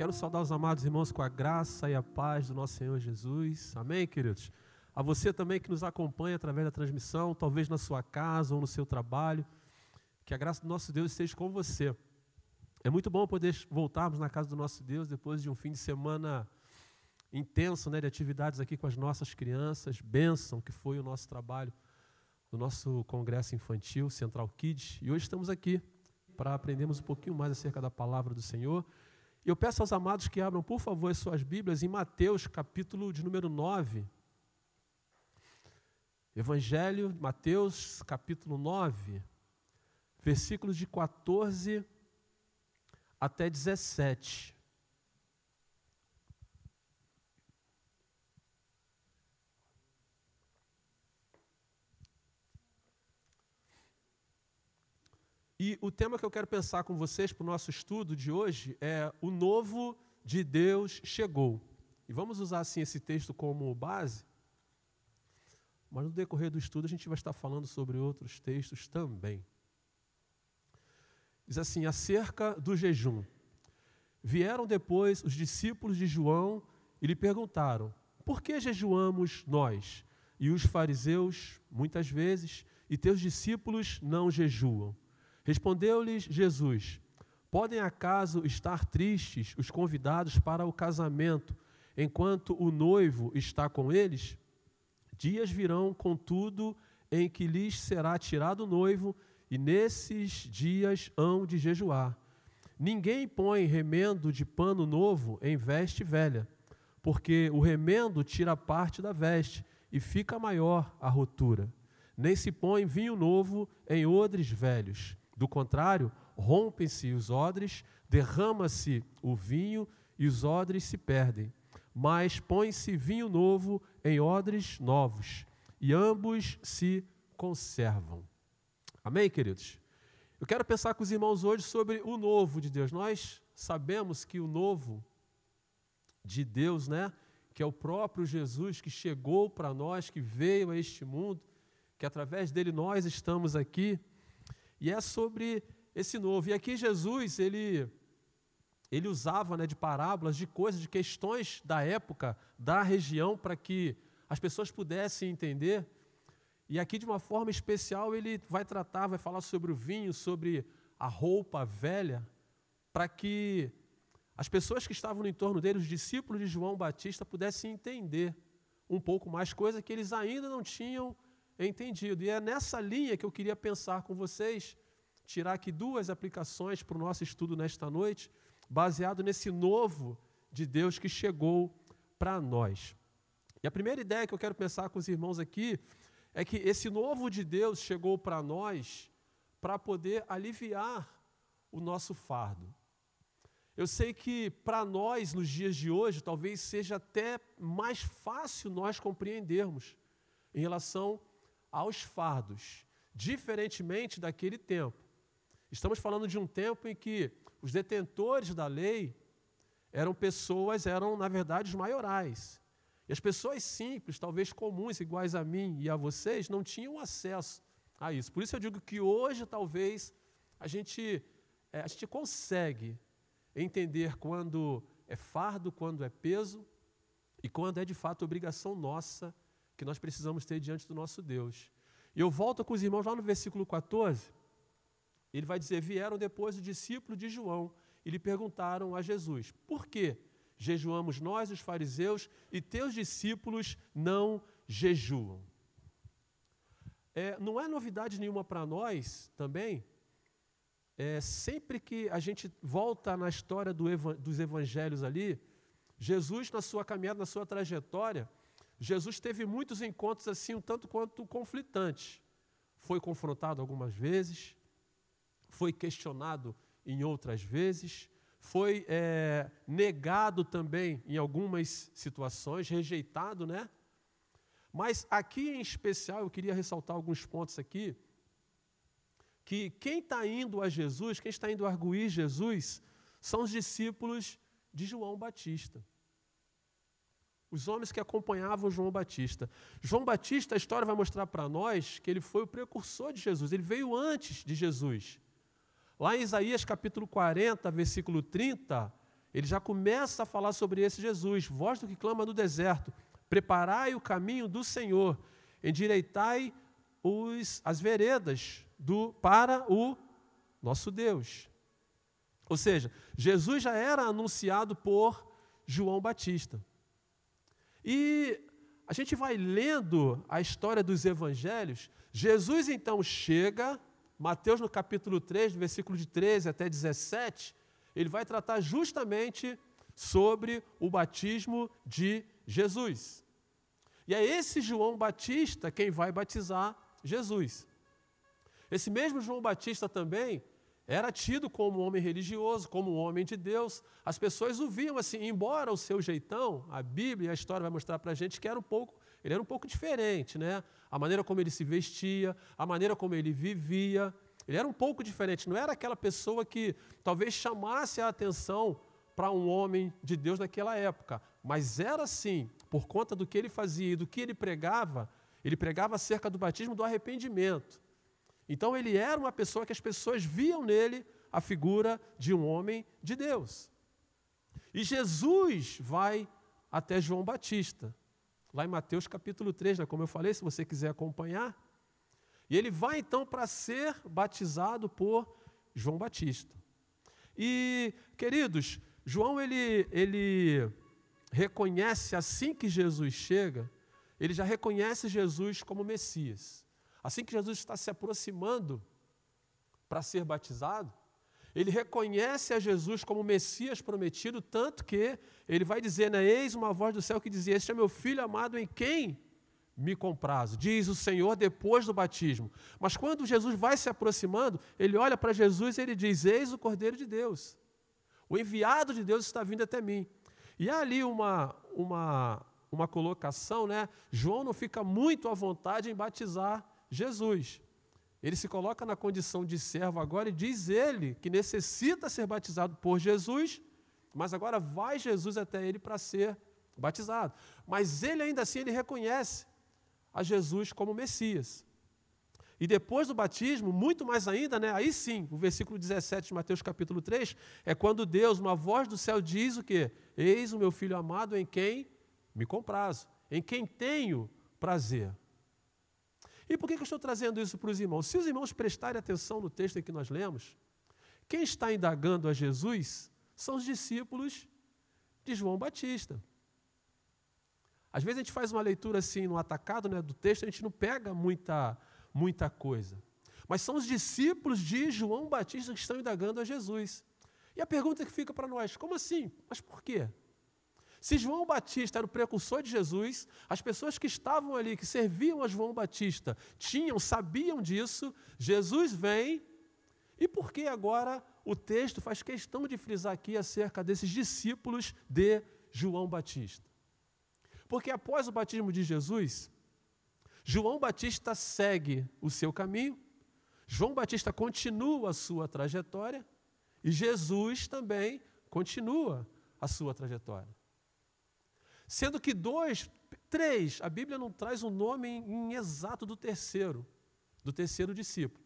Quero saudar os amados irmãos com a graça e a paz do nosso Senhor Jesus. Amém, queridos? A você também que nos acompanha através da transmissão, talvez na sua casa ou no seu trabalho. Que a graça do nosso Deus esteja com você. É muito bom poder voltarmos na casa do nosso Deus depois de um fim de semana intenso né, de atividades aqui com as nossas crianças. Bênção que foi o nosso trabalho no nosso congresso infantil, Central Kids. E hoje estamos aqui para aprendermos um pouquinho mais acerca da palavra do Senhor. E eu peço aos amados que abram, por favor, as suas Bíblias em Mateus, capítulo de número 9. Evangelho, Mateus, capítulo 9, versículos de 14 até 17. E o tema que eu quero pensar com vocês para o nosso estudo de hoje é o novo de Deus chegou. E vamos usar assim esse texto como base, mas no decorrer do estudo a gente vai estar falando sobre outros textos também. Diz assim: acerca do jejum. Vieram depois os discípulos de João e lhe perguntaram: Por que jejuamos nós? E os fariseus, muitas vezes, e teus discípulos não jejuam. Respondeu-lhes Jesus: Podem acaso estar tristes os convidados para o casamento, enquanto o noivo está com eles? Dias virão, contudo, em que lhes será tirado o noivo, e nesses dias hão de jejuar. Ninguém põe remendo de pano novo em veste velha, porque o remendo tira parte da veste e fica maior a rotura. Nem se põe vinho novo em odres velhos do contrário, rompem-se os odres, derrama-se o vinho e os odres se perdem. Mas põe-se vinho novo em odres novos, e ambos se conservam. Amém, queridos? Eu quero pensar com os irmãos hoje sobre o novo de Deus. Nós sabemos que o novo de Deus, né, que é o próprio Jesus que chegou para nós, que veio a este mundo, que através dele nós estamos aqui. E é sobre esse novo. E aqui Jesus, ele, ele usava né, de parábolas, de coisas, de questões da época, da região, para que as pessoas pudessem entender. E aqui, de uma forma especial, ele vai tratar, vai falar sobre o vinho, sobre a roupa velha, para que as pessoas que estavam no entorno dele, os discípulos de João Batista, pudessem entender um pouco mais, coisa que eles ainda não tinham entendido. E é nessa linha que eu queria pensar com vocês, tirar aqui duas aplicações para o nosso estudo nesta noite, baseado nesse novo de Deus que chegou para nós. E a primeira ideia que eu quero pensar com os irmãos aqui é que esse novo de Deus chegou para nós para poder aliviar o nosso fardo. Eu sei que para nós, nos dias de hoje, talvez seja até mais fácil nós compreendermos em relação aos fardos, diferentemente daquele tempo. Estamos falando de um tempo em que os detentores da lei eram pessoas, eram na verdade os maiorais. E as pessoas simples, talvez comuns, iguais a mim e a vocês, não tinham acesso a isso. Por isso eu digo que hoje talvez a gente, é, a gente consegue entender quando é fardo, quando é peso e quando é de fato obrigação nossa que nós precisamos ter diante do nosso Deus. E eu volto com os irmãos lá no versículo 14. Ele vai dizer: Vieram depois os discípulos de João e lhe perguntaram a Jesus: Por que jejuamos nós, os fariseus, e teus discípulos não jejuam? É, não é novidade nenhuma para nós também. É, sempre que a gente volta na história do, dos evangelhos ali, Jesus, na sua caminhada, na sua trajetória, Jesus teve muitos encontros assim, um tanto quanto conflitantes. Foi confrontado algumas vezes, foi questionado em outras vezes, foi é, negado também em algumas situações, rejeitado, né? Mas aqui em especial eu queria ressaltar alguns pontos aqui, que quem está indo a Jesus, quem está indo arguir Jesus, são os discípulos de João Batista os homens que acompanhavam João Batista. João Batista, a história vai mostrar para nós que ele foi o precursor de Jesus, ele veio antes de Jesus. Lá em Isaías capítulo 40, versículo 30, ele já começa a falar sobre esse Jesus, voz do que clama no deserto, preparai o caminho do Senhor, endireitai os, as veredas do, para o nosso Deus. Ou seja, Jesus já era anunciado por João Batista. E a gente vai lendo a história dos evangelhos, Jesus então chega, Mateus no capítulo 3, versículo de 13 até 17, ele vai tratar justamente sobre o batismo de Jesus. E é esse João Batista quem vai batizar Jesus. Esse mesmo João Batista também era tido como um homem religioso, como um homem de Deus. As pessoas o viam assim, embora o seu jeitão, a Bíblia e a história vai mostrar para a gente que era um pouco, ele era um pouco diferente, né? A maneira como ele se vestia, a maneira como ele vivia, ele era um pouco diferente. Não era aquela pessoa que talvez chamasse a atenção para um homem de Deus naquela época, mas era assim, por conta do que ele fazia e do que ele pregava. Ele pregava acerca do batismo do arrependimento. Então ele era uma pessoa que as pessoas viam nele a figura de um homem de Deus. E Jesus vai até João Batista, lá em Mateus capítulo 3, né, como eu falei, se você quiser acompanhar. E ele vai então para ser batizado por João Batista. E, queridos, João ele, ele reconhece assim que Jesus chega, ele já reconhece Jesus como Messias. Assim que Jesus está se aproximando para ser batizado, ele reconhece a Jesus como Messias prometido, tanto que ele vai dizer, né, eis uma voz do céu que dizia, este é meu filho amado em quem me comprazo, diz o Senhor depois do batismo. Mas quando Jesus vai se aproximando, ele olha para Jesus e ele diz, eis o Cordeiro de Deus, o enviado de Deus está vindo até mim. E há ali uma, uma, uma colocação, né? João não fica muito à vontade em batizar Jesus. Ele se coloca na condição de servo agora e diz ele que necessita ser batizado por Jesus, mas agora vai Jesus até ele para ser batizado. Mas ele ainda assim ele reconhece a Jesus como Messias. E depois do batismo, muito mais ainda, né? Aí sim, o versículo 17 de Mateus capítulo 3, é quando Deus, uma voz do céu diz o quê? Eis o meu filho amado em quem me comprazo, em quem tenho prazer. E por que eu estou trazendo isso para os irmãos? Se os irmãos prestarem atenção no texto que nós lemos, quem está indagando a Jesus são os discípulos de João Batista. Às vezes a gente faz uma leitura assim no atacado né, do texto, a gente não pega muita, muita coisa. Mas são os discípulos de João Batista que estão indagando a Jesus. E a pergunta que fica para nós: como assim? Mas por quê? Se João Batista era o precursor de Jesus, as pessoas que estavam ali, que serviam a João Batista, tinham, sabiam disso, Jesus vem, e por que agora o texto faz questão de frisar aqui acerca desses discípulos de João Batista? Porque após o batismo de Jesus, João Batista segue o seu caminho, João Batista continua a sua trajetória e Jesus também continua a sua trajetória. Sendo que dois, três, a Bíblia não traz o um nome em exato do terceiro, do terceiro discípulo.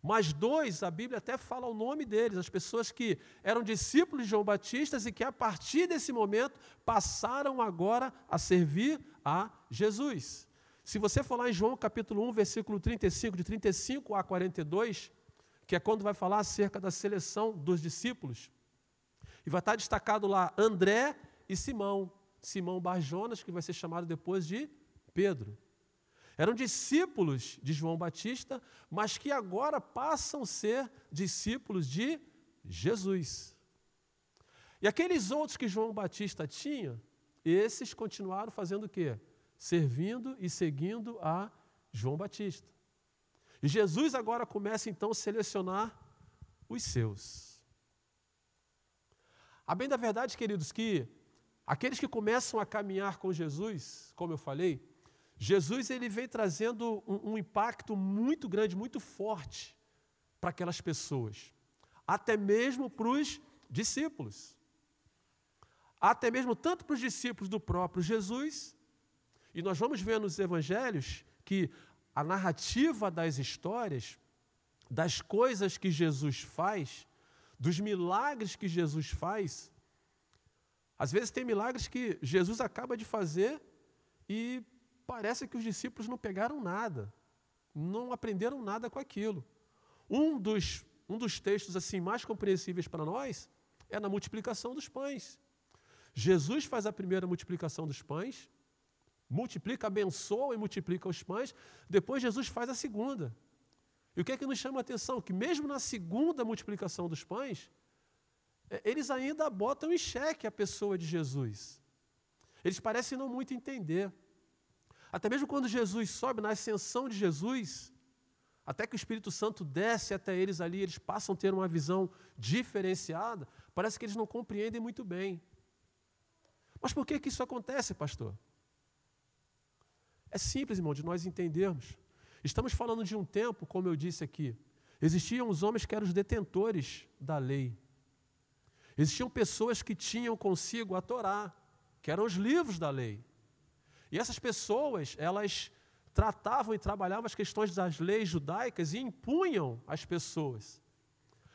Mas dois, a Bíblia até fala o nome deles, as pessoas que eram discípulos de João Batista e que a partir desse momento passaram agora a servir a Jesus. Se você falar em João capítulo 1, versículo 35, de 35 a 42, que é quando vai falar acerca da seleção dos discípulos, e vai estar destacado lá André e Simão. Simão Barjonas, que vai ser chamado depois de Pedro. Eram discípulos de João Batista, mas que agora passam a ser discípulos de Jesus. E aqueles outros que João Batista tinha, esses continuaram fazendo o quê? Servindo e seguindo a João Batista. E Jesus agora começa então a selecionar os seus. A bem da verdade, queridos, que Aqueles que começam a caminhar com Jesus, como eu falei, Jesus ele vem trazendo um, um impacto muito grande, muito forte para aquelas pessoas, até mesmo para os discípulos. Até mesmo tanto para os discípulos do próprio Jesus, e nós vamos ver nos evangelhos que a narrativa das histórias, das coisas que Jesus faz, dos milagres que Jesus faz, Às vezes tem milagres que Jesus acaba de fazer e parece que os discípulos não pegaram nada, não aprenderam nada com aquilo. Um dos, um dos textos assim mais compreensíveis para nós é na multiplicação dos pães. Jesus faz a primeira multiplicação dos pães, multiplica, abençoa e multiplica os pães, depois Jesus faz a segunda. E o que é que nos chama a atenção? Que mesmo na segunda multiplicação dos pães, eles ainda botam em xeque a pessoa de Jesus. Eles parecem não muito entender. Até mesmo quando Jesus sobe na ascensão de Jesus, até que o Espírito Santo desce até eles ali, eles passam a ter uma visão diferenciada, parece que eles não compreendem muito bem. Mas por que, que isso acontece, pastor? É simples, irmão, de nós entendermos. Estamos falando de um tempo, como eu disse aqui, existiam os homens que eram os detentores da lei. Existiam pessoas que tinham consigo a Torá, que eram os livros da lei. E essas pessoas, elas tratavam e trabalhavam as questões das leis judaicas e impunham às pessoas.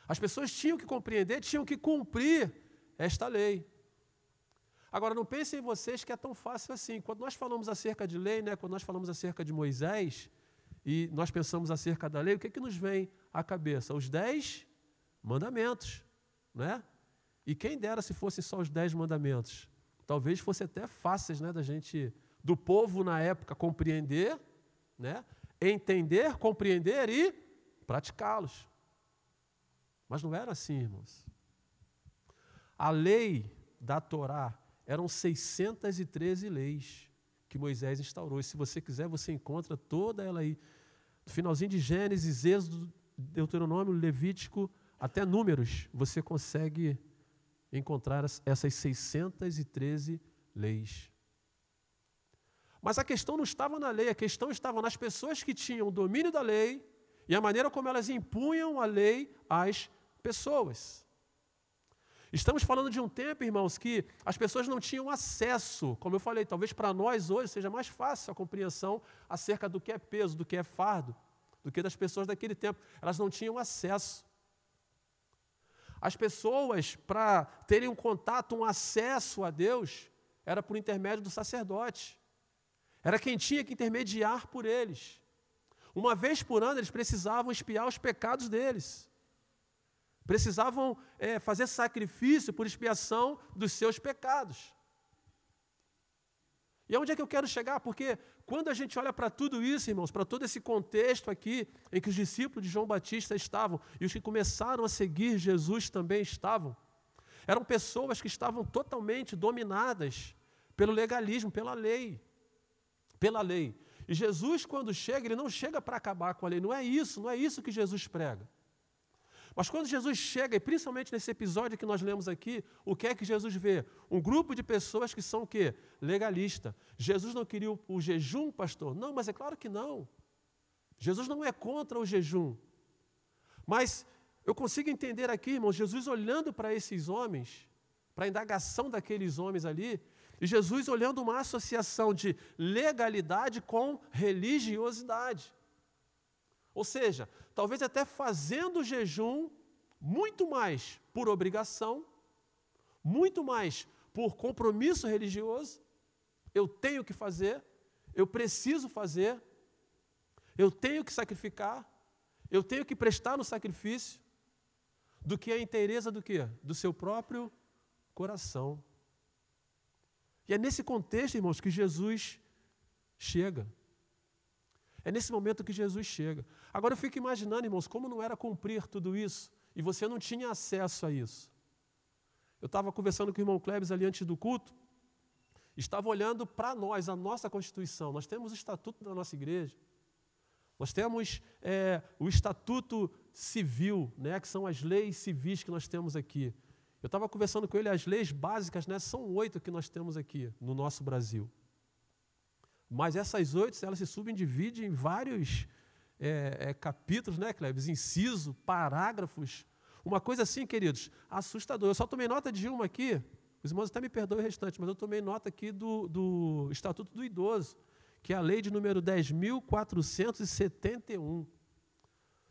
As pessoas tinham que compreender, tinham que cumprir esta lei. Agora, não pensem em vocês que é tão fácil assim. Quando nós falamos acerca de lei, né, quando nós falamos acerca de Moisés, e nós pensamos acerca da lei, o que, é que nos vem à cabeça? Os dez mandamentos. Né? E quem dera se fossem só os dez mandamentos. Talvez fosse até fáceis né, da gente, do povo na época, compreender, né, entender, compreender e praticá-los. Mas não era assim, irmãos. A lei da Torá eram 613 leis que Moisés instaurou. E se você quiser, você encontra toda ela aí. No finalzinho de Gênesis, Êxodo, Deuteronômio, Levítico, até Números, você consegue encontrar essas 613 leis. Mas a questão não estava na lei, a questão estava nas pessoas que tinham o domínio da lei e a maneira como elas impunham a lei às pessoas. Estamos falando de um tempo, irmãos, que as pessoas não tinham acesso, como eu falei, talvez para nós hoje seja mais fácil a compreensão acerca do que é peso, do que é fardo, do que das pessoas daquele tempo. Elas não tinham acesso. As pessoas, para terem um contato, um acesso a Deus, era por intermédio do sacerdote. Era quem tinha que intermediar por eles. Uma vez por ano, eles precisavam espiar os pecados deles. Precisavam é, fazer sacrifício por expiação dos seus pecados. E aonde é que eu quero chegar? Porque quando a gente olha para tudo isso, irmãos, para todo esse contexto aqui, em que os discípulos de João Batista estavam e os que começaram a seguir Jesus também estavam, eram pessoas que estavam totalmente dominadas pelo legalismo, pela lei. Pela lei. E Jesus, quando chega, ele não chega para acabar com a lei, não é isso, não é isso que Jesus prega. Mas quando Jesus chega, e principalmente nesse episódio que nós lemos aqui, o que é que Jesus vê? Um grupo de pessoas que são o quê? Legalista. Jesus não queria o, o jejum, pastor? Não, mas é claro que não. Jesus não é contra o jejum. Mas eu consigo entender aqui, irmãos, Jesus olhando para esses homens, para a indagação daqueles homens ali, e Jesus olhando uma associação de legalidade com religiosidade. Ou seja, talvez até fazendo jejum muito mais por obrigação, muito mais por compromisso religioso. Eu tenho que fazer, eu preciso fazer, eu tenho que sacrificar, eu tenho que prestar no sacrifício, do que a inteireza do quê? Do seu próprio coração. E é nesse contexto, irmãos, que Jesus chega. É nesse momento que Jesus chega. Agora eu fico imaginando, irmãos, como não era cumprir tudo isso e você não tinha acesso a isso. Eu estava conversando com o irmão Klebs ali antes do culto, estava olhando para nós, a nossa Constituição. Nós temos o estatuto da nossa igreja, nós temos é, o estatuto civil, né, que são as leis civis que nós temos aqui. Eu estava conversando com ele, as leis básicas, né, são oito que nós temos aqui no nosso Brasil. Mas essas oito, elas se subdividem em vários é, é, capítulos, né, Cleves? Inciso, parágrafos. Uma coisa assim, queridos, assustador. Eu só tomei nota de uma aqui, os irmãos até me perdoem o restante, mas eu tomei nota aqui do, do Estatuto do Idoso, que é a lei de número 10.471.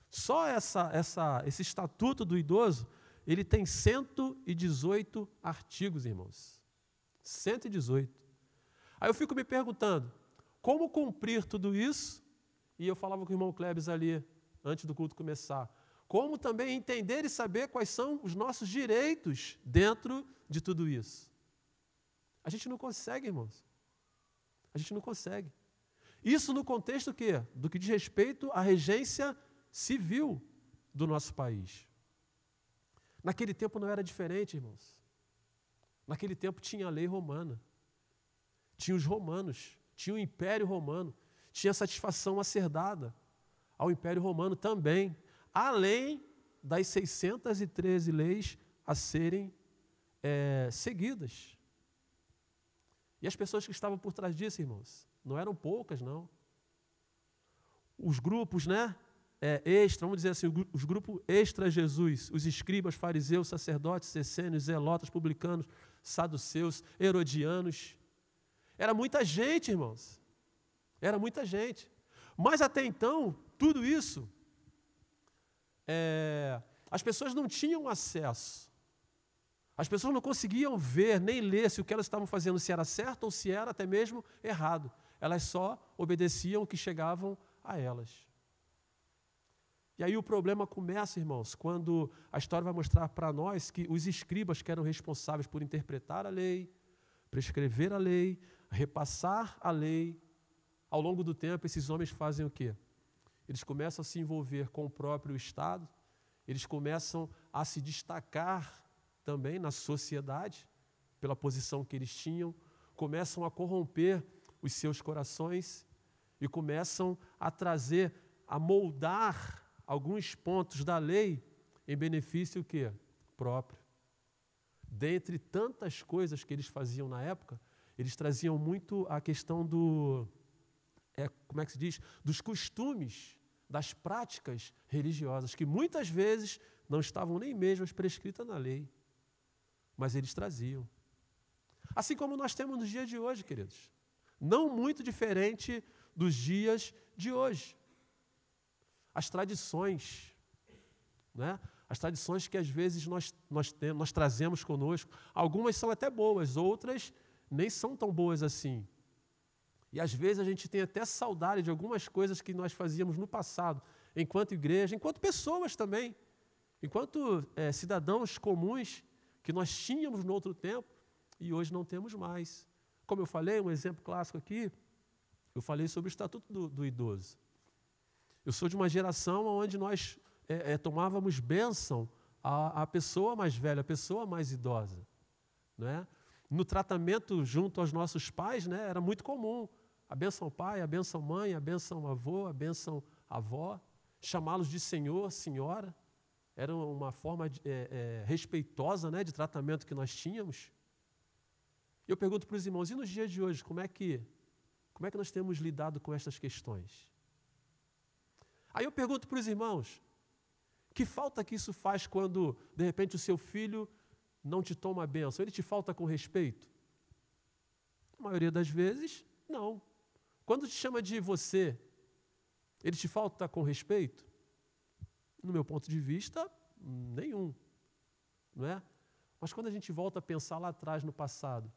Só essa, essa, esse Estatuto do Idoso, ele tem 118 artigos, irmãos. 118. Aí eu fico me perguntando, como cumprir tudo isso? E eu falava com o irmão Klebs ali, antes do culto começar. Como também entender e saber quais são os nossos direitos dentro de tudo isso. A gente não consegue, irmãos. A gente não consegue. Isso no contexto que do que diz respeito à regência civil do nosso país. Naquele tempo não era diferente, irmãos. Naquele tempo tinha a lei romana, tinha os romanos, tinha o Império Romano, tinha satisfação a ser dada ao Império Romano também, além das 613 leis a serem é, seguidas. E as pessoas que estavam por trás disso, irmãos, não eram poucas, não. Os grupos, né? É, extra, vamos dizer assim, os grupos extra-Jesus, os escribas, fariseus, sacerdotes, essênios, zelotas, publicanos, saduceus, herodianos. Era muita gente, irmãos. Era muita gente. Mas até então, tudo isso, é, as pessoas não tinham acesso as pessoas não conseguiam ver nem ler se o que elas estavam fazendo se era certo ou se era até mesmo errado. Elas só obedeciam o que chegavam a elas. E aí o problema começa, irmãos, quando a história vai mostrar para nós que os escribas que eram responsáveis por interpretar a lei, prescrever a lei, repassar a lei, ao longo do tempo esses homens fazem o quê? Eles começam a se envolver com o próprio Estado, eles começam a se destacar também na sociedade, pela posição que eles tinham, começam a corromper os seus corações e começam a trazer, a moldar alguns pontos da lei em benefício que próprio. Dentre tantas coisas que eles faziam na época, eles traziam muito a questão do é, como é que se diz, dos costumes, das práticas religiosas que muitas vezes não estavam nem mesmo prescritas na lei mas eles traziam. Assim como nós temos nos dias de hoje, queridos. Não muito diferente dos dias de hoje. As tradições, né? as tradições que às vezes nós, nós, temos, nós trazemos conosco, algumas são até boas, outras nem são tão boas assim. E às vezes a gente tem até saudade de algumas coisas que nós fazíamos no passado, enquanto igreja, enquanto pessoas também, enquanto é, cidadãos comuns que nós tínhamos no outro tempo e hoje não temos mais. Como eu falei, um exemplo clássico aqui, eu falei sobre o Estatuto do, do Idoso. Eu sou de uma geração onde nós é, é, tomávamos bênção à, à, pessoa mais velha, à pessoa mais idosa. Né? No tratamento junto aos nossos pais, né, era muito comum. A benção pai, a benção mãe, a benção avô, a benção avó, chamá-los de senhor, senhora. Era uma forma de, é, é, respeitosa né, de tratamento que nós tínhamos. Eu pergunto para os irmãos, e nos dias de hoje, como é que, como é que nós temos lidado com estas questões? Aí eu pergunto para os irmãos, que falta que isso faz quando, de repente, o seu filho não te toma a benção? Ele te falta com respeito? A maioria das vezes, não. Quando te chama de você, ele te falta com respeito? no meu ponto de vista, nenhum. Não é? Mas quando a gente volta a pensar lá atrás no passado,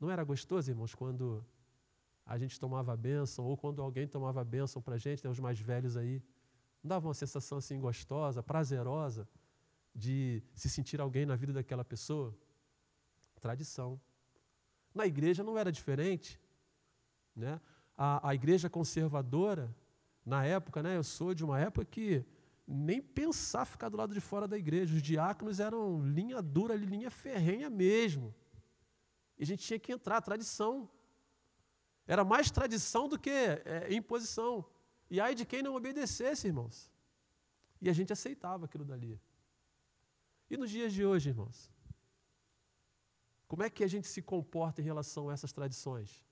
não era gostoso, irmãos, quando a gente tomava a bênção, ou quando alguém tomava a bênção para a gente, né, os mais velhos aí, não dava uma sensação assim gostosa, prazerosa, de se sentir alguém na vida daquela pessoa? Tradição. Na igreja não era diferente. Né? A, a igreja conservadora, na época, né, eu sou de uma época que nem pensar ficar do lado de fora da igreja. Os diáconos eram linha dura, linha ferrenha mesmo. E a gente tinha que entrar, tradição. Era mais tradição do que é, imposição. E aí de quem não obedecesse, irmãos. E a gente aceitava aquilo dali. E nos dias de hoje, irmãos? Como é que a gente se comporta em relação a essas tradições?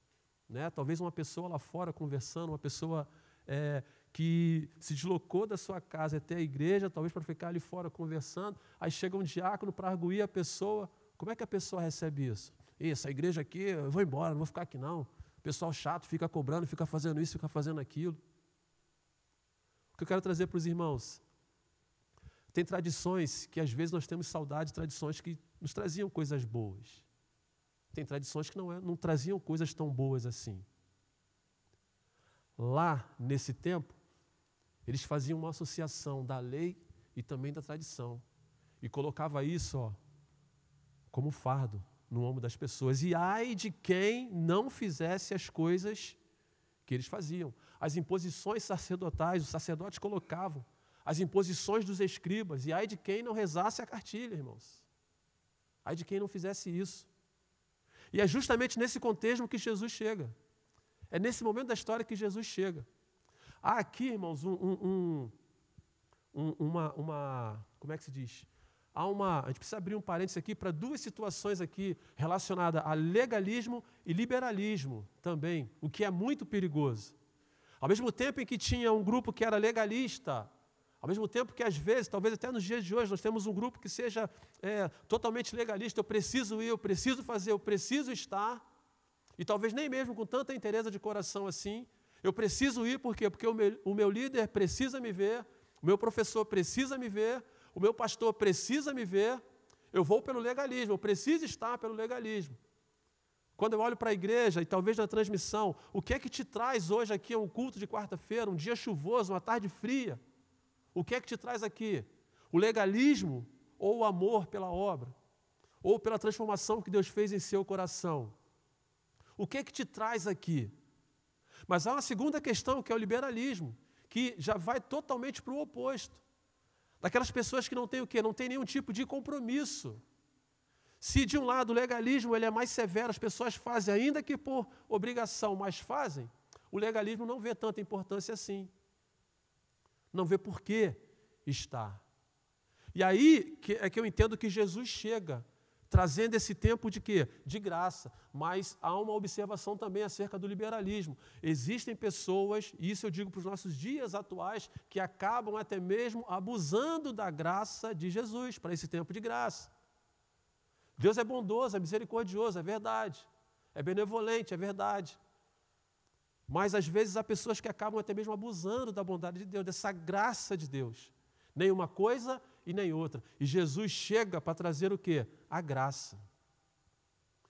Né? Talvez uma pessoa lá fora conversando, uma pessoa é, que se deslocou da sua casa até a igreja, talvez para ficar ali fora conversando, aí chega um diácono para arguir a pessoa. Como é que a pessoa recebe isso? Essa igreja aqui, eu vou embora, não vou ficar aqui não. O pessoal chato fica cobrando, fica fazendo isso, fica fazendo aquilo. O que eu quero trazer para os irmãos? Tem tradições que às vezes nós temos saudade, tradições que nos traziam coisas boas. tem tradições que não, é, não traziam coisas tão boas assim. Lá, nesse tempo, eles faziam uma associação da lei e também da tradição. E colocava isso ó, como fardo no ombro das pessoas. E ai de quem não fizesse as coisas que eles faziam. As imposições sacerdotais, os sacerdotes colocavam. As imposições dos escribas. E ai de quem não rezasse a cartilha, irmãos. Ai de quem não fizesse isso. E é justamente nesse contexto que Jesus chega. É nesse momento da história que Jesus chega. Há aqui, irmãos, um, um, um, uma, uma. Como é que se diz? Há uma. A gente precisa abrir um parênteses aqui para duas situações aqui relacionadas a legalismo e liberalismo também, o que é muito perigoso. Ao mesmo tempo em que tinha um grupo que era legalista, ao mesmo tempo que, às vezes, talvez até nos dias de hoje, nós temos um grupo que seja é, totalmente legalista. Eu preciso ir, eu preciso fazer, eu preciso estar. E talvez nem mesmo com tanta interesse de coração assim. Eu preciso ir, por quê? Porque o meu, o meu líder precisa me ver, o meu professor precisa me ver, o meu pastor precisa me ver. Eu vou pelo legalismo, eu preciso estar pelo legalismo. Quando eu olho para a igreja e talvez na transmissão, o que é que te traz hoje aqui a um culto de quarta-feira, um dia chuvoso, uma tarde fria? O que é que te traz aqui? O legalismo ou o amor pela obra? Ou pela transformação que Deus fez em seu coração? O que é que te traz aqui? Mas há uma segunda questão, que é o liberalismo, que já vai totalmente para o oposto. Daquelas pessoas que não têm o quê? Não têm nenhum tipo de compromisso. Se de um lado o legalismo ele é mais severo, as pessoas fazem, ainda que por obrigação, mas fazem, o legalismo não vê tanta importância assim não vê por que estar. E aí é que eu entendo que Jesus chega, trazendo esse tempo de quê? De graça. Mas há uma observação também acerca do liberalismo. Existem pessoas, e isso eu digo para os nossos dias atuais, que acabam até mesmo abusando da graça de Jesus, para esse tempo de graça. Deus é bondoso, é misericordioso, é verdade. É benevolente, é verdade. Mas às vezes há pessoas que acabam até mesmo abusando da bondade de Deus, dessa graça de Deus. Nem uma coisa e nem outra. E Jesus chega para trazer o quê? A graça.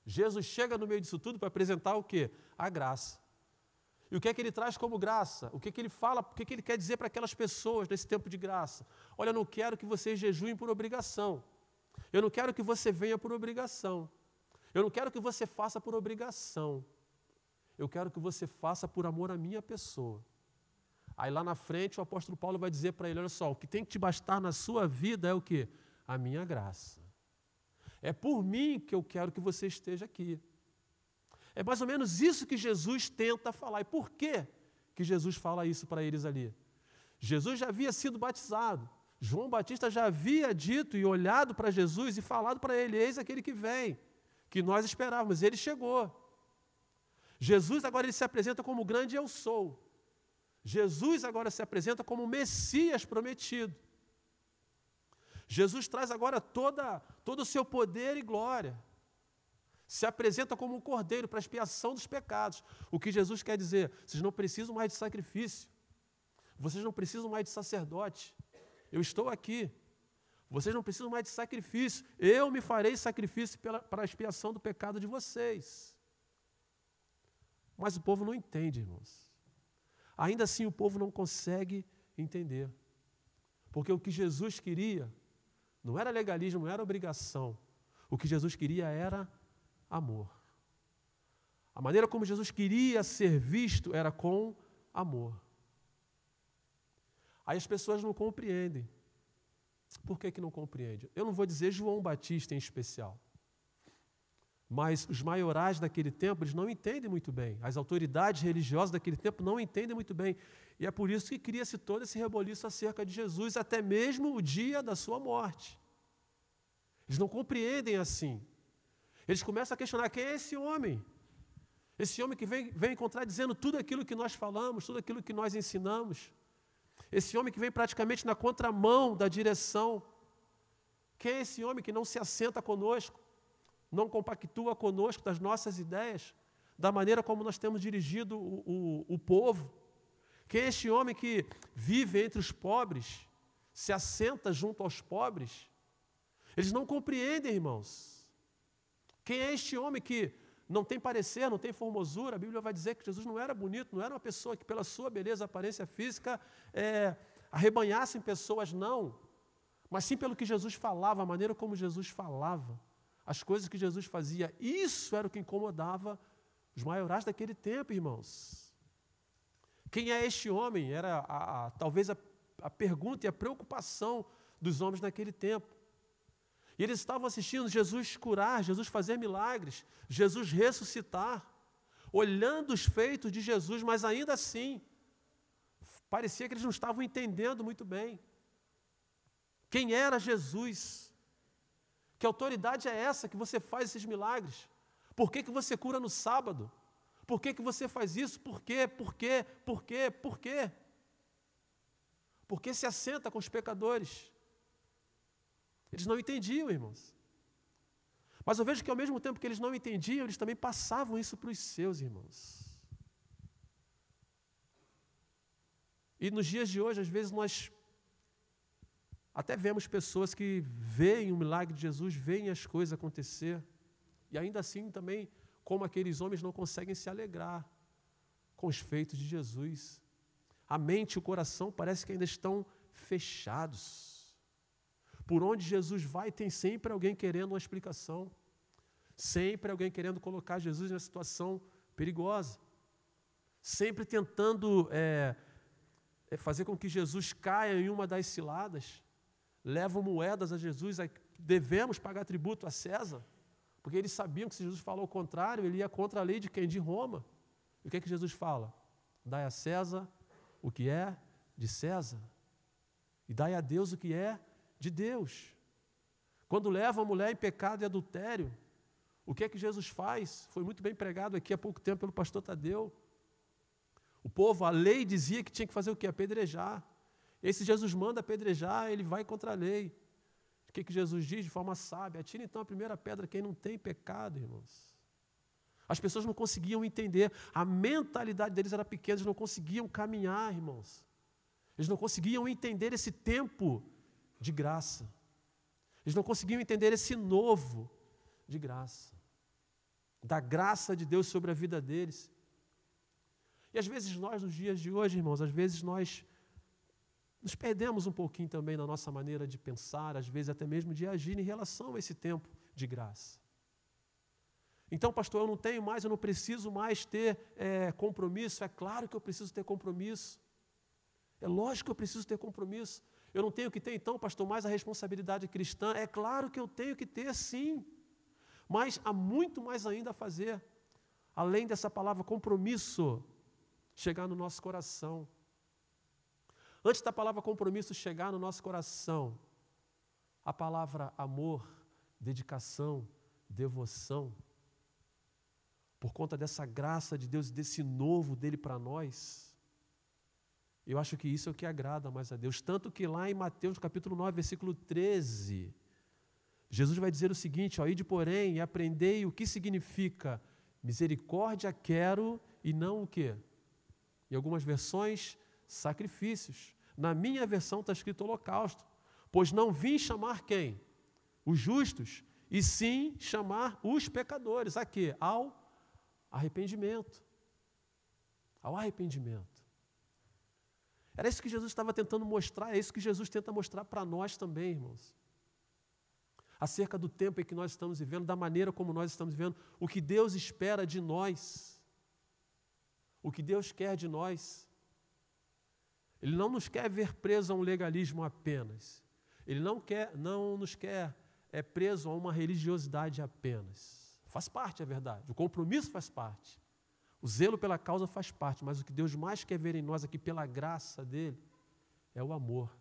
Jesus chega no meio disso tudo para apresentar o quê? A graça. E o que é que ele traz como graça? O que é que ele fala, o que é que ele quer dizer para aquelas pessoas nesse tempo de graça? Olha, eu não quero que vocês jejuem por obrigação. Eu não quero que você venha por obrigação. Eu não quero que você faça por obrigação. Eu quero que você faça por amor à minha pessoa. Aí lá na frente o apóstolo Paulo vai dizer para ele: olha só, o que tem que te bastar na sua vida é o que? A minha graça. É por mim que eu quero que você esteja aqui. É mais ou menos isso que Jesus tenta falar. E por que que Jesus fala isso para eles ali? Jesus já havia sido batizado. João Batista já havia dito e olhado para Jesus e falado para ele: Eis aquele que vem, que nós esperávamos. Ele chegou. Jesus agora ele se apresenta como grande eu sou. Jesus agora se apresenta como o Messias prometido. Jesus traz agora toda, todo o seu poder e glória. Se apresenta como um cordeiro para expiação dos pecados. O que Jesus quer dizer? Vocês não precisam mais de sacrifício. Vocês não precisam mais de sacerdote. Eu estou aqui. Vocês não precisam mais de sacrifício. Eu me farei sacrifício pela, para a expiação do pecado de vocês. Mas o povo não entende, irmãos. Ainda assim, o povo não consegue entender. Porque o que Jesus queria não era legalismo, não era obrigação. O que Jesus queria era amor. A maneira como Jesus queria ser visto era com amor. Aí as pessoas não compreendem. Por que, que não compreendem? Eu não vou dizer João Batista em especial. Mas os maiorais daquele tempo, eles não entendem muito bem. As autoridades religiosas daquele tempo não entendem muito bem. E é por isso que cria-se todo esse reboliço acerca de Jesus, até mesmo o dia da sua morte. Eles não compreendem assim. Eles começam a questionar quem é esse homem. Esse homem que vem, vem contradizendo tudo aquilo que nós falamos, tudo aquilo que nós ensinamos. Esse homem que vem praticamente na contramão da direção. Quem é esse homem que não se assenta conosco? Não compactua conosco das nossas ideias, da maneira como nós temos dirigido o, o, o povo. Quem é este homem que vive entre os pobres, se assenta junto aos pobres? Eles não compreendem, irmãos. Quem é este homem que não tem parecer, não tem formosura? A Bíblia vai dizer que Jesus não era bonito, não era uma pessoa que, pela sua beleza, aparência física, é, arrebanhasse em pessoas, não. Mas sim pelo que Jesus falava, a maneira como Jesus falava, as coisas que Jesus fazia. Isso era o que incomodava os maiorais daquele tempo, irmãos. Quem é este homem? Era a, a, talvez a, a pergunta e a preocupação dos homens naquele tempo. E eles estavam assistindo Jesus curar, Jesus fazer milagres, Jesus ressuscitar, olhando os feitos de Jesus, mas ainda assim, parecia que eles não estavam entendendo muito bem. Quem era Jesus? Que autoridade é essa que você faz esses milagres? Por que, que você cura no sábado? Por que, que você faz isso? Por quê? Por quê? Por quê? Por quê? Porque se assenta com os pecadores. Eles não entendiam, irmãos. Mas eu vejo que ao mesmo tempo que eles não entendiam, eles também passavam isso para os seus irmãos. E nos dias de hoje, às vezes, nós até vemos pessoas que veem o milagre de Jesus, veem as coisas acontecer, e ainda assim também, como aqueles homens, não conseguem se alegrar com os feitos de Jesus. A mente e o coração parece que ainda estão fechados. Por onde Jesus vai, tem sempre alguém querendo uma explicação. Sempre alguém querendo colocar Jesus em uma situação perigosa. Sempre tentando é fazer com que Jesus caia em uma das ciladas. Levam moedas a Jesus, devemos pagar tributo a César. Porque eles sabiam que se Jesus falou o contrário, ele ia contra a lei de quem? De Roma. E o que é que Jesus fala? Dai a César o que é de César. E dai a Deus o que é de Deus. Quando leva a mulher em pecado e adultério, o que é que Jesus faz? Foi muito bem pregado aqui há pouco tempo pelo pastor Tadeu. O povo, a lei dizia que tinha que fazer o quê? Apedrejar. Esse Jesus manda apedrejar, ele vai contra a lei. O que, que Jesus diz de forma sábia? Atira então a primeira pedra quem não tem pecado, irmãos. As pessoas não conseguiam entender, a mentalidade deles era pequena, eles não conseguiam caminhar, irmãos. Eles não conseguiam entender esse tempo de graça. Eles não conseguiam entender esse novo de graça. Da graça de Deus sobre a vida deles. E às vezes nós, nos dias de hoje, irmãos, às vezes nós nos perdemos um pouquinho também na nossa maneira de pensar, às vezes até mesmo de agir em relação a esse tempo de graça. Então, pastor, eu não tenho mais, eu não preciso mais ter é, compromisso. É claro que eu preciso ter compromisso. É lógico que eu preciso ter compromisso. Eu não tenho que ter, então, pastor, mais a responsabilidade cristã? É claro que eu tenho que ter, sim. Mas há muito mais ainda a fazer. Além dessa palavra compromisso chegar no nosso coração. Antes da palavra compromisso chegar no nosso coração, a palavra amor, dedicação, devoção, por conta dessa graça de Deus, desse novo dele para nós, eu acho que isso é o que agrada mais a Deus. Tanto que lá em Mateus capítulo 9, versículo 13, Jesus vai dizer o seguinte: ó, Ide, porém, e aprendei o que significa misericórdia quero e não o quê? Em algumas versões, sacrifícios. Na minha versão está escrito holocausto. Pois não vim chamar quem? Os justos, e sim chamar os pecadores. A quê? Ao arrependimento. Ao arrependimento. Era isso que Jesus estava tentando mostrar, é isso que Jesus tenta mostrar para nós também, irmãos. Acerca do tempo em que nós estamos vivendo, da maneira como nós estamos vivendo, o que Deus espera de nós, o que Deus quer de nós. Ele não nos quer ver presos a um legalismo apenas. Ele não, quer, não nos quer é, preso a uma religiosidade apenas. Faz parte, é verdade. O compromisso faz parte. O zelo pela causa faz parte, mas o que Deus mais quer ver em nós aqui, pela graça dele, é o amor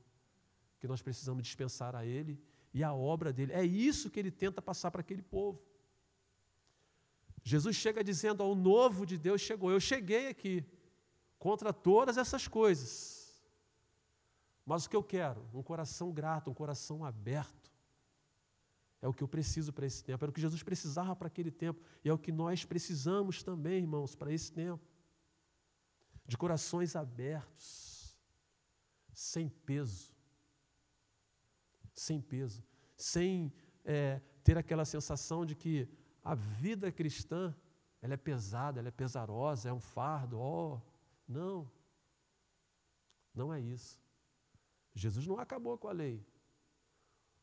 que nós precisamos dispensar a ele e a obra dele. É isso que ele tenta passar para aquele povo. Jesus chega dizendo: ao novo de Deus chegou. Eu cheguei aqui contra todas essas coisas. Mas o que eu quero? Um coração grato, um coração aberto é o que eu preciso para esse tempo, era o que Jesus precisava para aquele tempo, e é o que nós precisamos também, irmãos, para esse tempo. De corações abertos, sem peso, sem peso, sem é, ter aquela sensação de que a vida cristã, ela é pesada, ela é pesarosa, é um fardo. Oh, não. Não é isso. Jesus não acabou com a lei.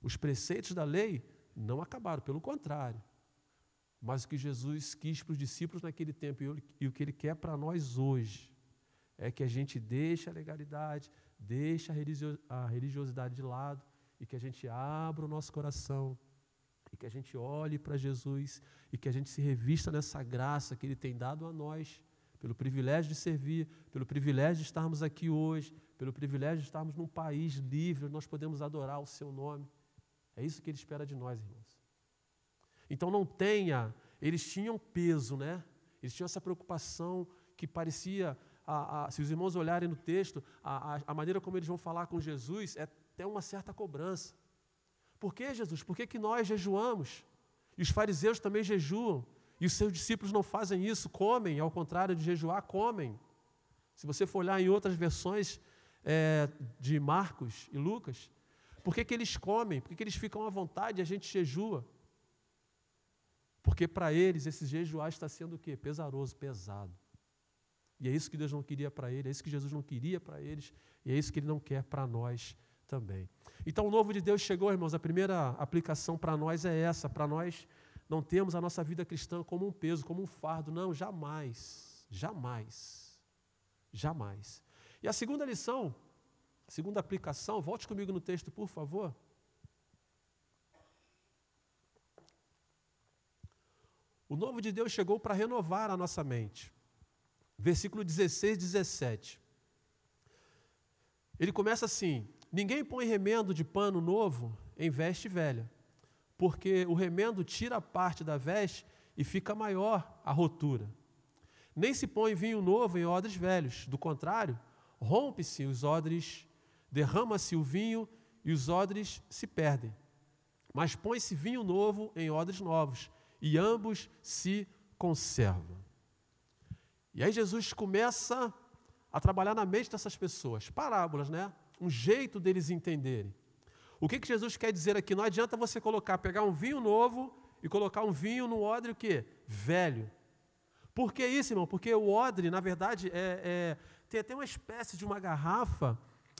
Os preceitos da lei não acabaram, pelo contrário. Mas o que Jesus quis para os discípulos naquele tempo e o que ele quer para nós hoje é que a gente deixe a legalidade, deixe a religiosidade de lado e que a gente abra o nosso coração e que a gente olhe para Jesus e que a gente se revista nessa graça que Ele tem dado a nós, pelo privilégio de servir, pelo privilégio de estarmos aqui hoje, pelo privilégio de estarmos num país livre, nós podemos adorar o Seu nome. É isso que Ele espera de nós, irmãos. Então não tenha, eles tinham peso, né? Eles tinham essa preocupação que parecia, a, a, se os irmãos olharem no texto, a, a, maneira como eles vão falar com Jesus é até uma certa cobrança. Por que, Jesus? Por que, que nós jejuamos? E os fariseus também jejuam. E os seus discípulos não fazem isso, comem, ao contrário de jejuar, comem. Se você for olhar em outras versões é, de Marcos e Lucas, por que, que eles comem? Por que, que eles ficam à vontade e a gente jejua? Porque para eles esse jejuar está sendo o quê? Pesaroso, pesado. E é isso que Deus não queria para eles, é isso que Jesus não queria para eles, e é isso que Ele não quer para nós também. Então o novo de Deus chegou, irmãos, a primeira aplicação para nós é essa, para nós não termos a nossa vida cristã como um peso, como um fardo, não, jamais, jamais, jamais. E a segunda lição, a segunda aplicação, volte comigo no texto, por favor. O novo de Deus chegou para renovar a nossa mente. Versículo 16, 17. Ele começa assim: Ninguém põe remendo de pano novo em veste velha, porque o remendo tira parte da veste e fica maior a rotura. Nem se põe vinho novo em odres velhos, do contrário, rompe-se os odres, derrama-se o vinho e os odres se perdem. Mas põe-se vinho novo em odres novos, e ambos se conservam. E aí Jesus começa a trabalhar na mente dessas pessoas, parábolas, né? Um jeito deles entenderem. O que, que Jesus quer dizer aqui? Não adianta você colocar, pegar um vinho novo e colocar um vinho no odre o quê? Velho. Por que isso, irmão? Porque o odre, na verdade, é, é, tem até uma espécie de uma garrafa,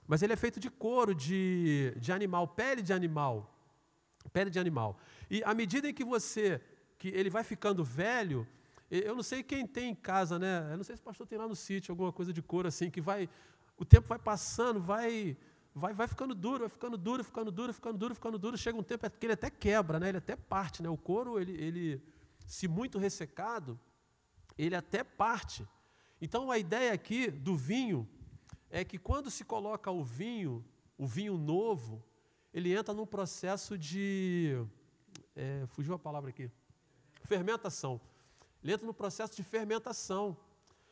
mas ele é feito de couro de, de animal, pele de animal. Pele de animal. E à medida em que você que ele vai ficando velho. Eu não sei quem tem em casa, né? Eu não sei se o pastor tem lá no sítio alguma coisa de couro assim, que vai. O tempo vai passando, vai, vai, vai ficando duro, vai ficando duro, ficando duro, ficando duro, ficando duro. Chega um tempo que ele até quebra, né? Ele até parte, né? O couro, ele, ele se muito ressecado, ele até parte. Então a ideia aqui do vinho é que quando se coloca o vinho, o vinho novo, ele entra num processo de. É, fugiu a palavra aqui fermentação. Ele entra no processo de fermentação.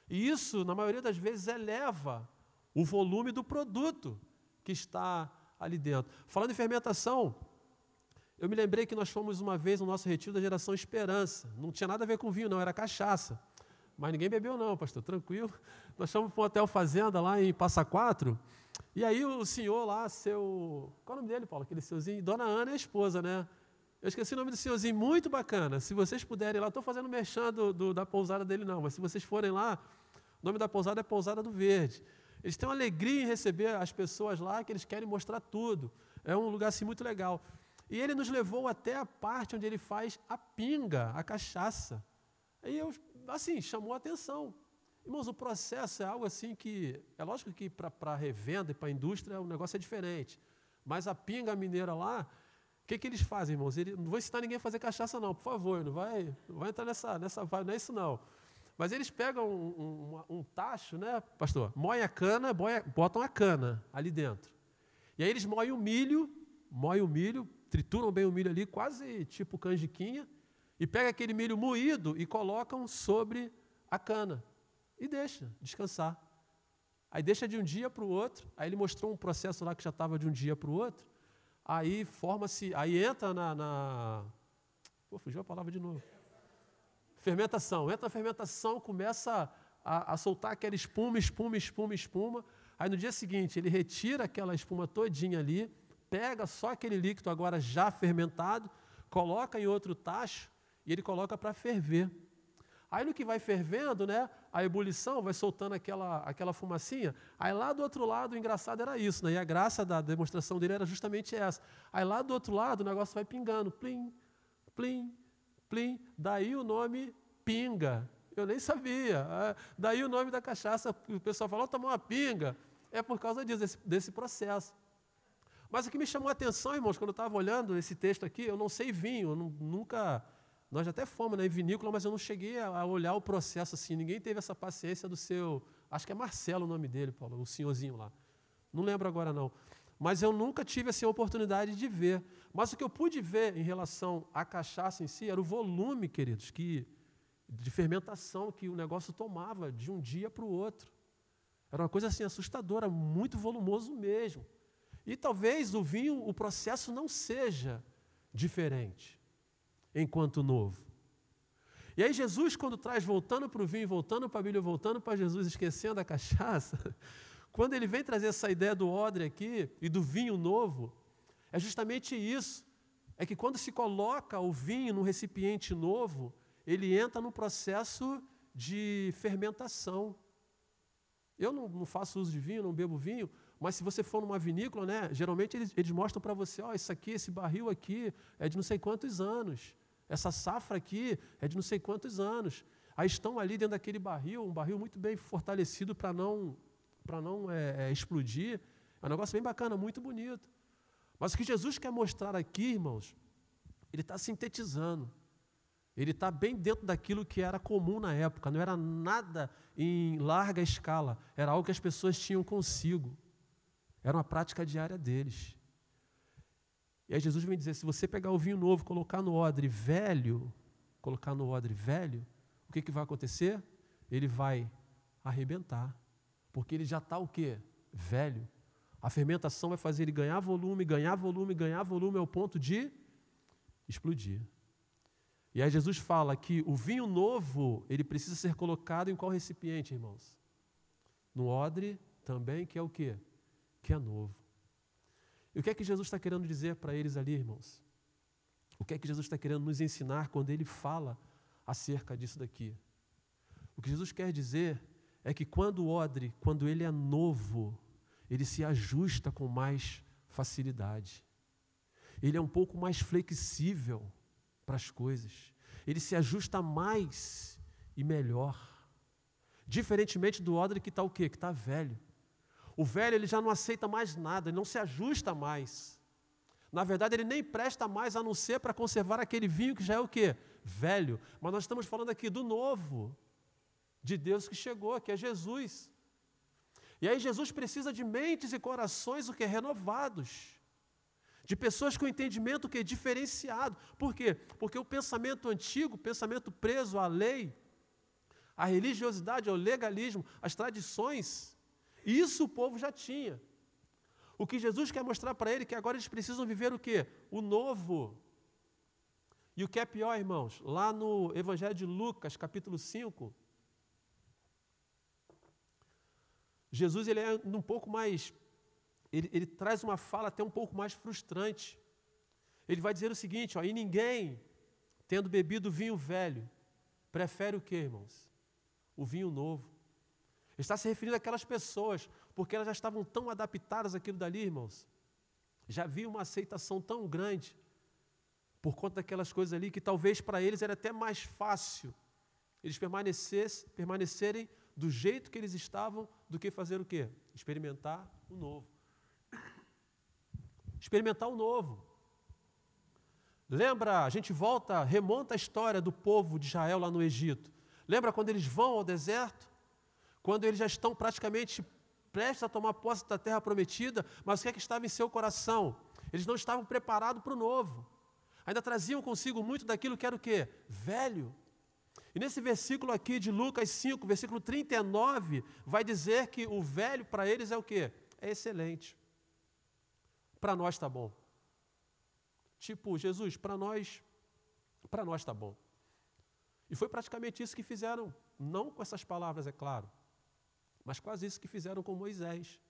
E isso, na maioria das vezes, eleva o volume do produto que está ali dentro. Falando em fermentação, eu me lembrei que nós fomos uma vez no nosso retiro da geração Esperança. Não tinha nada a ver com vinho, não, era cachaça. Mas ninguém bebeu, não, pastor, tranquilo. Nós fomos para um hotel Fazenda lá em Passa Quatro. E aí o senhor lá, seu. Qual é o nome dele, Paulo? Aquele seuzinho? Dona Ana é a esposa, né? Eu esqueci o nome do senhorzinho, muito bacana. Se vocês puderem lá, estou fazendo merchan do, do, da pousada dele, não, mas se vocês forem lá, o nome da pousada é Pousada do Verde. Eles têm uma alegria em receber as pessoas lá, que eles querem mostrar tudo. É um lugar assim muito legal. E ele nos levou até a parte onde ele faz a pinga, a cachaça. Aí eu, assim, chamou a atenção. Irmãos, o processo é algo assim que, é lógico que para revenda e para a indústria o negócio é diferente. Mas a pinga mineira lá, que, que eles fazem, irmãos? Ele, não vou ensinar ninguém a fazer cachaça, não, por favor, não vai, não vai entrar nessa, nessa vibe, não é isso não. Mas eles pegam um, um, um tacho, né, pastor? Moem a cana, boia, botam a cana ali dentro. E aí eles moem o milho, moem o milho, trituram bem o milho ali, quase tipo canjiquinha, e pega aquele milho moído e colocam sobre a cana. E deixa descansar. Aí deixa de um dia para o outro. Aí ele mostrou um processo lá que já estava de um dia para o outro aí forma-se, aí entra na, na. Pô, fugiu a palavra de novo. Fermentação. Entra na fermentação, começa a, a, soltar aquela espuma, espuma, espuma, espuma. Aí no dia seguinte ele retira aquela espuma todinha ali, pega só aquele líquido agora já fermentado, coloca em outro tacho e ele coloca para ferver. Aí no que vai fervendo, né, a ebulição vai soltando aquela, aquela fumacinha. Aí lá do outro lado, o engraçado era isso, né? E a graça da demonstração dele era justamente essa. Aí lá do outro lado, o negócio vai pingando, plim, plim, plim. Daí o nome pinga. Eu nem sabia. Ah, daí o nome da cachaça, o pessoal falou, tomar uma pinga. É por causa disso, desse, desse processo. Mas o que me chamou a atenção, irmãos, quando eu estava olhando esse texto aqui, eu não sei vinho, eu nunca nós até fomos né, vinícola, mas eu não cheguei a olhar o processo assim. Ninguém teve essa paciência do seu. Acho que é Marcelo o nome dele, Paulo, o senhorzinho lá. Não lembro agora não. Mas eu nunca tive assim, a oportunidade de ver. Mas o que eu pude ver em relação à cachaça em si era o volume, queridos, que, de fermentação que o negócio tomava de um dia para o outro. Era uma coisa assim assustadora, muito volumoso mesmo. E talvez o vinho, o processo não seja diferente enquanto novo. E aí Jesus, quando traz, voltando para o vinho, voltando para a Bíblia, voltando para Jesus, esquecendo a cachaça, quando ele vem trazer essa ideia do odre aqui e do vinho novo, é justamente isso. É que quando se coloca o vinho num recipiente novo, ele entra no processo de fermentação. Eu não, não, faço uso de vinho, não bebo vinho, mas se você for numa vinícola, né, geralmente eles, eles mostram para você, ó, oh, isso aqui, esse barril aqui é de não sei quantos anos. Essa safra aqui é de não sei quantos anos. Aí estão ali dentro daquele barril, um barril muito bem fortalecido para não, pra não é, é, explodir. É um negócio bem bacana, muito bonito. Mas o que Jesus quer mostrar aqui, irmãos, ele está sintetizando. Ele está bem dentro daquilo que era comum na época, não era nada em larga escala, era algo que as pessoas tinham consigo. Era uma prática diária deles. E aí Jesus vem dizer: se você pegar o vinho novo, colocar no odre velho, colocar no odre velho, o que, que vai acontecer? Ele vai arrebentar. Porque ele já está o quê? Velho. A fermentação vai fazer ele ganhar volume, ganhar volume, ganhar volume ao ponto de explodir. E aí Jesus fala que o vinho novo, ele precisa ser colocado em qual recipiente, irmãos? No odre também, que é o quê? Que é novo. E o que é que Jesus está querendo dizer para eles ali, irmãos? O que é que Jesus está querendo nos ensinar quando ele fala acerca disso daqui? O que Jesus quer dizer é que quando o odre, quando ele é novo, ele se ajusta com mais facilidade. Ele é um pouco mais flexível para as coisas. Ele se ajusta mais e melhor. Diferentemente do odre que está o quê? Que está velho. O velho ele já não aceita mais nada, ele não se ajusta mais. Na verdade, ele nem presta mais a não ser para conservar aquele vinho que já é o quê? Velho. Mas nós estamos falando aqui do novo, de Deus que chegou, que é Jesus. E aí Jesus precisa de mentes e corações o que renovados. De pessoas com entendimento que é diferenciado. Por quê? Porque o pensamento antigo, o pensamento preso à lei, à religiosidade, ao legalismo, às tradições, isso o povo já tinha. O que Jesus quer mostrar para ele é que agora eles precisam viver o quê? O novo. E o que é pior, irmãos, lá no Evangelho de Lucas, capítulo 5, Jesus ele é um pouco mais, ele, ele traz uma fala até um pouco mais frustrante. Ele vai dizer o seguinte, ó, e ninguém, tendo bebido vinho velho, prefere o que, irmãos? O vinho novo. Está se referindo àquelas pessoas, porque elas já estavam tão adaptadas àquilo dali, irmãos. Já havia uma aceitação tão grande por conta daquelas coisas ali que talvez para eles era até mais fácil eles permanecerem do jeito que eles estavam do que fazer o quê? Experimentar o novo. Experimentar o novo. Lembra, a gente volta, remonta a história do povo de Israel lá no Egito. Lembra quando eles vão ao deserto? quando eles já estão praticamente prestes a tomar posse da terra prometida, mas o que é que estava em seu coração? Eles não estavam preparados para o novo. Ainda traziam consigo muito daquilo que era o quê? Velho. E nesse versículo aqui de Lucas 5, versículo 39, vai dizer que o velho para eles é o quê? É excelente. Para nós está bom. Tipo, Jesus, para nós, para nós está bom. E foi praticamente isso que fizeram, não com essas palavras, é claro, mas quase isso que fizeram com Moisés.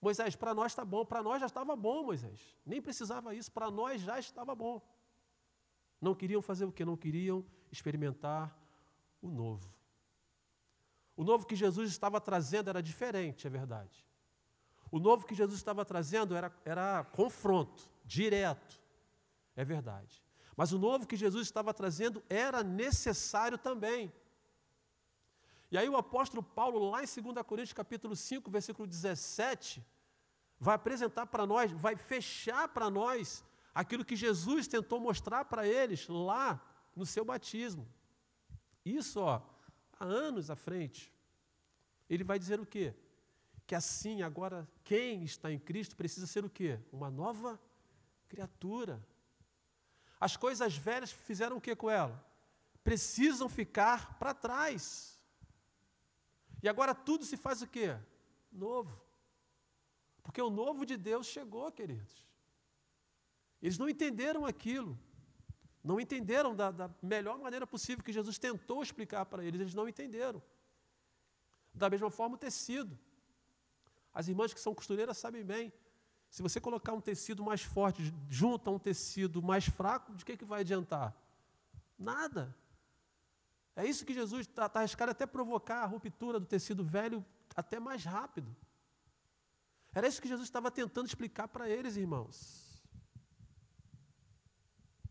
Moisés, para nós está bom, para nós já estava bom, Moisés. Nem precisava isso, para nós já estava bom. Não queriam fazer o que? Não queriam experimentar o novo. O novo que Jesus estava trazendo era diferente, é verdade. O novo que Jesus estava trazendo era, era confronto, direto, é verdade. Mas o novo que Jesus estava trazendo era necessário também. E aí o apóstolo Paulo, lá em 2 Coríntios capítulo 5, versículo 17, vai apresentar para nós, vai fechar para nós aquilo que Jesus tentou mostrar para eles lá no seu batismo. Isso, ó, há anos à frente. Ele vai dizer o quê? Que assim, agora, quem está em Cristo precisa ser o quê? Uma nova criatura. As coisas velhas fizeram o que com ela? Precisam ficar para trás. E agora tudo se faz o quê? Novo. Porque o novo de Deus chegou, queridos. Eles não entenderam aquilo. Não entenderam da, da melhor maneira possível que Jesus tentou explicar para eles. Eles não entenderam. Da mesma forma, o tecido. As irmãs que são costureiras sabem bem. Se você colocar um tecido mais forte junto a um tecido mais fraco, de que, que vai adiantar? Nada. É isso que Jesus está tá arriscado até provocar a ruptura do tecido velho até mais rápido. Era isso que Jesus estava tentando explicar para eles, irmãos.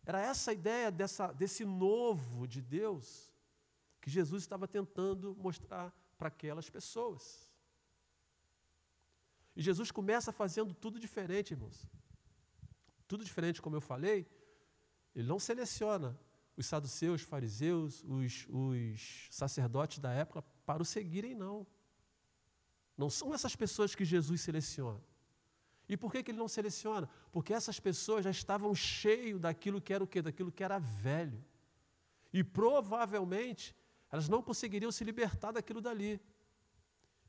Era essa a ideia dessa, desse novo de Deus que Jesus estava tentando mostrar para aquelas pessoas. E Jesus começa fazendo tudo diferente, irmãos. Tudo diferente, como eu falei. Ele não seleciona os saduceus, fariseus, os, os sacerdotes da época para o seguirem, não. Não são essas pessoas que Jesus seleciona. E por que, que ele não seleciona? Porque essas pessoas já estavam cheios daquilo que era o quê? Daquilo que era velho. E provavelmente elas não conseguiriam se libertar daquilo dali.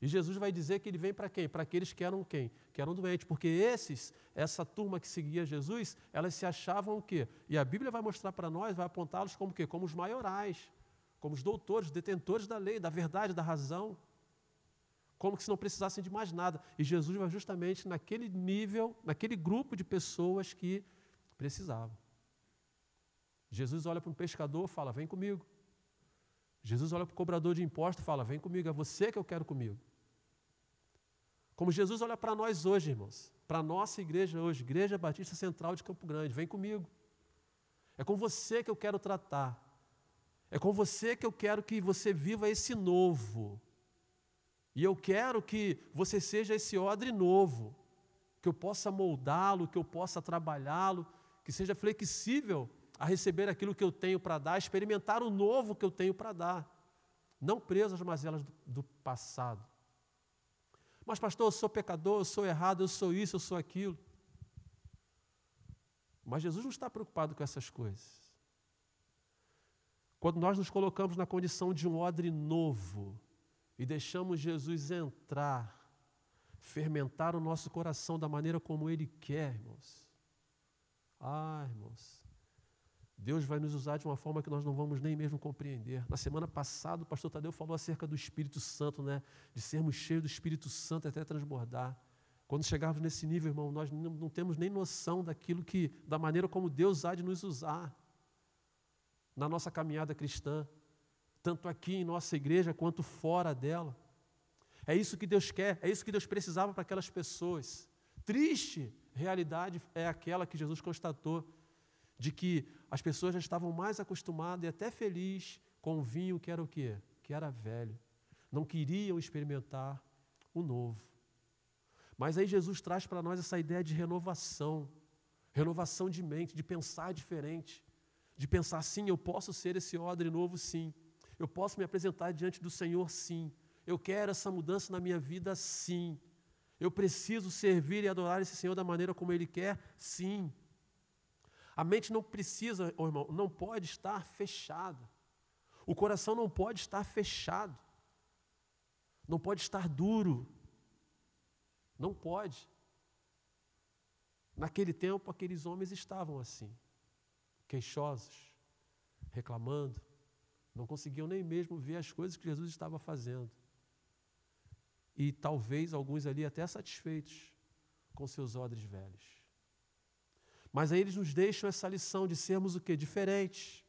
E Jesus vai dizer que ele vem para quem? Para aqueles que eram quem? Que eram doentes. Porque esses, essa turma que seguia Jesus, elas se achavam o quê? E a Bíblia vai mostrar para nós, vai apontá-los como quê? Como os maiorais, como os doutores, detentores da lei, da verdade, da razão. Como se não precisassem de mais nada. E Jesus vai justamente naquele nível, naquele grupo de pessoas que precisavam. Jesus olha para um pescador e fala: Vem comigo. Jesus olha para o cobrador de impostos e fala: Vem comigo, é você que eu quero comigo. Como Jesus olha para nós hoje, irmãos, para a nossa igreja hoje, Igreja Batista Central de Campo Grande, vem comigo. É com você que eu quero tratar. É com você que eu quero que você viva esse novo. E eu quero que você seja esse odre novo, que eu possa moldá-lo, que eu possa trabalhá-lo, que seja flexível a receber aquilo que eu tenho para dar, experimentar o novo que eu tenho para dar, não preso às mazelas do, do passado. Mas, pastor, eu sou pecador, eu sou errado, eu sou isso, eu sou aquilo. Mas Jesus não está preocupado com essas coisas. Quando nós nos colocamos na condição de um odre novo e deixamos Jesus entrar, fermentar o nosso coração da maneira como Ele quer, irmãos. Ah, irmãos, Deus vai nos usar de uma forma que nós não vamos nem mesmo compreender. Na semana passada, o pastor Tadeu falou acerca do Espírito Santo, né? De sermos cheios do Espírito Santo até transbordar. Quando chegarmos nesse nível, irmão, nós não, temos nem noção daquilo que, da maneira como Deus há de nos usar na nossa caminhada cristã, tanto aqui em nossa igreja quanto fora dela. É isso que Deus quer, é isso que Deus precisava para aquelas pessoas. Triste realidade é aquela que Jesus constatou de que as pessoas já estavam mais acostumadas e até felizes com o vinho que era o quê? Que era velho. Não queriam experimentar o novo. Mas aí Jesus traz para nós essa ideia de renovação, renovação de mente, de pensar diferente, de pensar sim, eu posso ser esse odre novo, sim. Eu posso me apresentar diante do Senhor, sim. Eu quero essa mudança na minha vida, sim. Eu preciso servir e adorar esse Senhor da maneira como Ele quer, sim. A mente não precisa, oh irmão, não pode estar fechada. O coração não pode estar fechado. Não pode estar duro. Não pode. Naquele tempo, aqueles homens estavam assim, queixosos, reclamando, não conseguiam nem mesmo ver as coisas que Jesus estava fazendo. E talvez alguns ali até satisfeitos com seus odres velhos. Mas aí eles nos deixam essa lição de sermos o quê? Diferentes.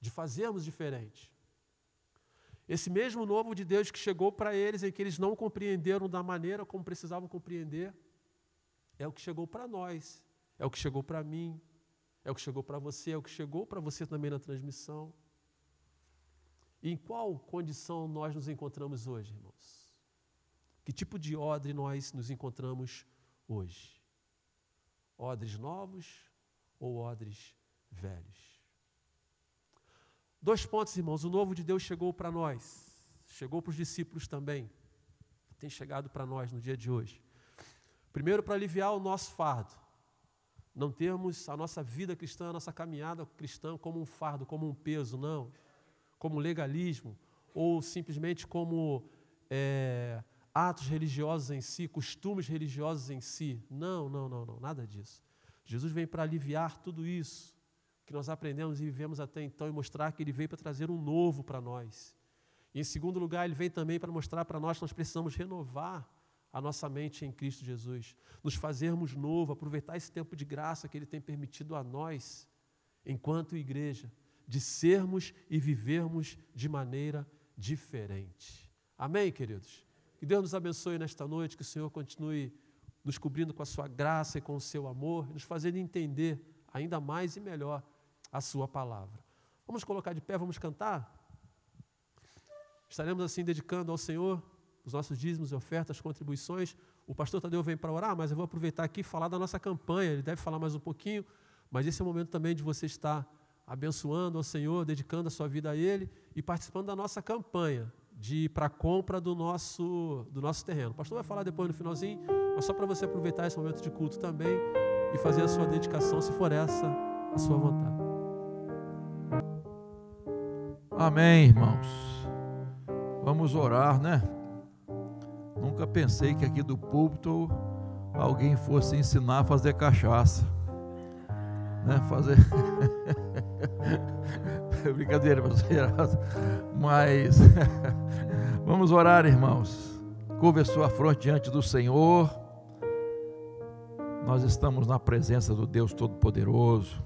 De fazermos diferente. Esse mesmo novo de Deus que chegou para eles em que eles não compreenderam da maneira como precisavam compreender, é o que chegou para nós, é o que chegou para mim, é o que chegou para você, é o que chegou para você também na transmissão. Em qual condição nós nos encontramos hoje, irmãos? Que tipo de odre nós nos encontramos hoje? Odres novos ou odres velhos? Dois pontos, irmãos. O novo de Deus chegou para nós, chegou para os discípulos também, tem chegado para nós no dia de hoje. Primeiro, para aliviar o nosso fardo, não termos a nossa vida cristã, a nossa caminhada cristã como um fardo, como um peso, não, como legalismo, ou simplesmente como é, atos religiosos em si, costumes religiosos em si. Não, não, não, não, nada disso. Jesus vem para aliviar tudo isso que nós aprendemos e vivemos até então e mostrar que ele veio para trazer um novo para nós. E em segundo lugar, ele vem também para mostrar para nós que nós precisamos renovar a nossa mente em Cristo Jesus, nos fazermos novo, aproveitar esse tempo de graça que ele tem permitido a nós, enquanto igreja, de sermos e vivermos de maneira diferente. Amém, queridos? Que Deus nos abençoe nesta noite, que o Senhor continue nos cobrindo com a sua graça e com o seu amor, nos fazendo entender ainda mais e melhor a Sua palavra. Vamos colocar de pé, vamos cantar? Estaremos assim dedicando ao Senhor os nossos dízimos e ofertas, contribuições. O pastor Tadeu vem para orar, mas eu vou aproveitar aqui e falar da nossa campanha. Ele deve falar mais um pouquinho, mas esse é o momento também de você estar abençoando ao Senhor, dedicando a sua vida a Ele e participando da nossa campanha de para compra do nosso, do nosso terreno. O pastor vai falar depois no finalzinho, mas só para você aproveitar esse momento de culto também e fazer a sua dedicação, se for essa a sua vontade. Amém, irmãos. Vamos orar, né? Nunca pensei que aqui do púlpito alguém fosse ensinar a fazer cachaça. Né? Fazer. Brincadeira, mas vamos orar, irmãos. Curva a sua fronte diante do Senhor. Nós estamos na presença do Deus Todo-Poderoso.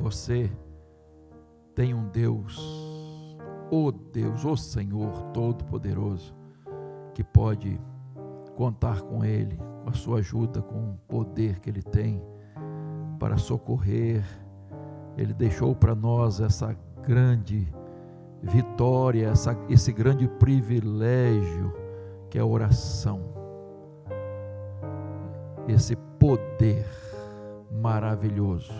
Você tem um Deus, o Deus, o Senhor Todo-Poderoso, que pode contar com Ele, com a sua ajuda, com o poder que Ele tem para socorrer. Ele deixou para nós essa grande vitória, essa, esse grande privilégio que é a oração esse poder maravilhoso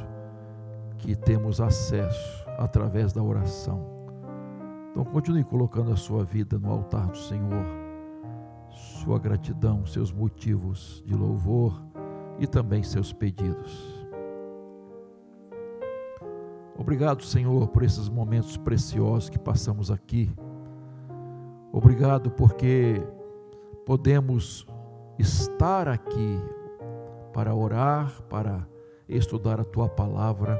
que temos acesso através da oração. Então continue colocando a sua vida no altar do Senhor, sua gratidão, seus motivos de louvor e também seus pedidos. Obrigado, Senhor, por esses momentos preciosos que passamos aqui. Obrigado porque podemos estar aqui para orar, para estudar a tua palavra.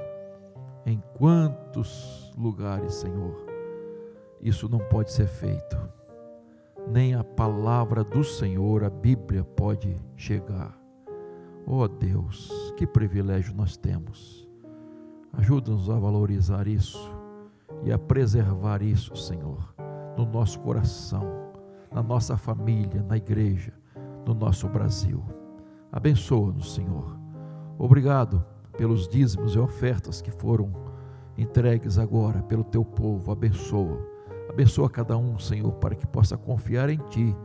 Em quantos lugares, Senhor, isso não pode ser feito. Nem a palavra do Senhor, a Bíblia, pode chegar. Oh Deus, que privilégio nós temos. Ajuda-nos a valorizar isso e a preservar isso, Senhor, no nosso coração, na nossa família, na igreja, no nosso Brasil. Abençoa-nos, Senhor. Obrigado pelos dízimos e ofertas que foram entregues agora pelo teu povo. Abençoa. Abençoa cada um, Senhor, para que possa confiar em ti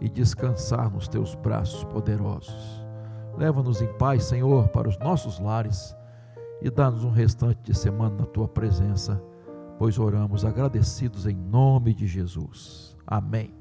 e descansar nos teus braços poderosos. Leva-nos em paz, Senhor, para os nossos lares e dá-nos um restante de semana na tua presença, pois oramos agradecidos em nome de Jesus. Amém.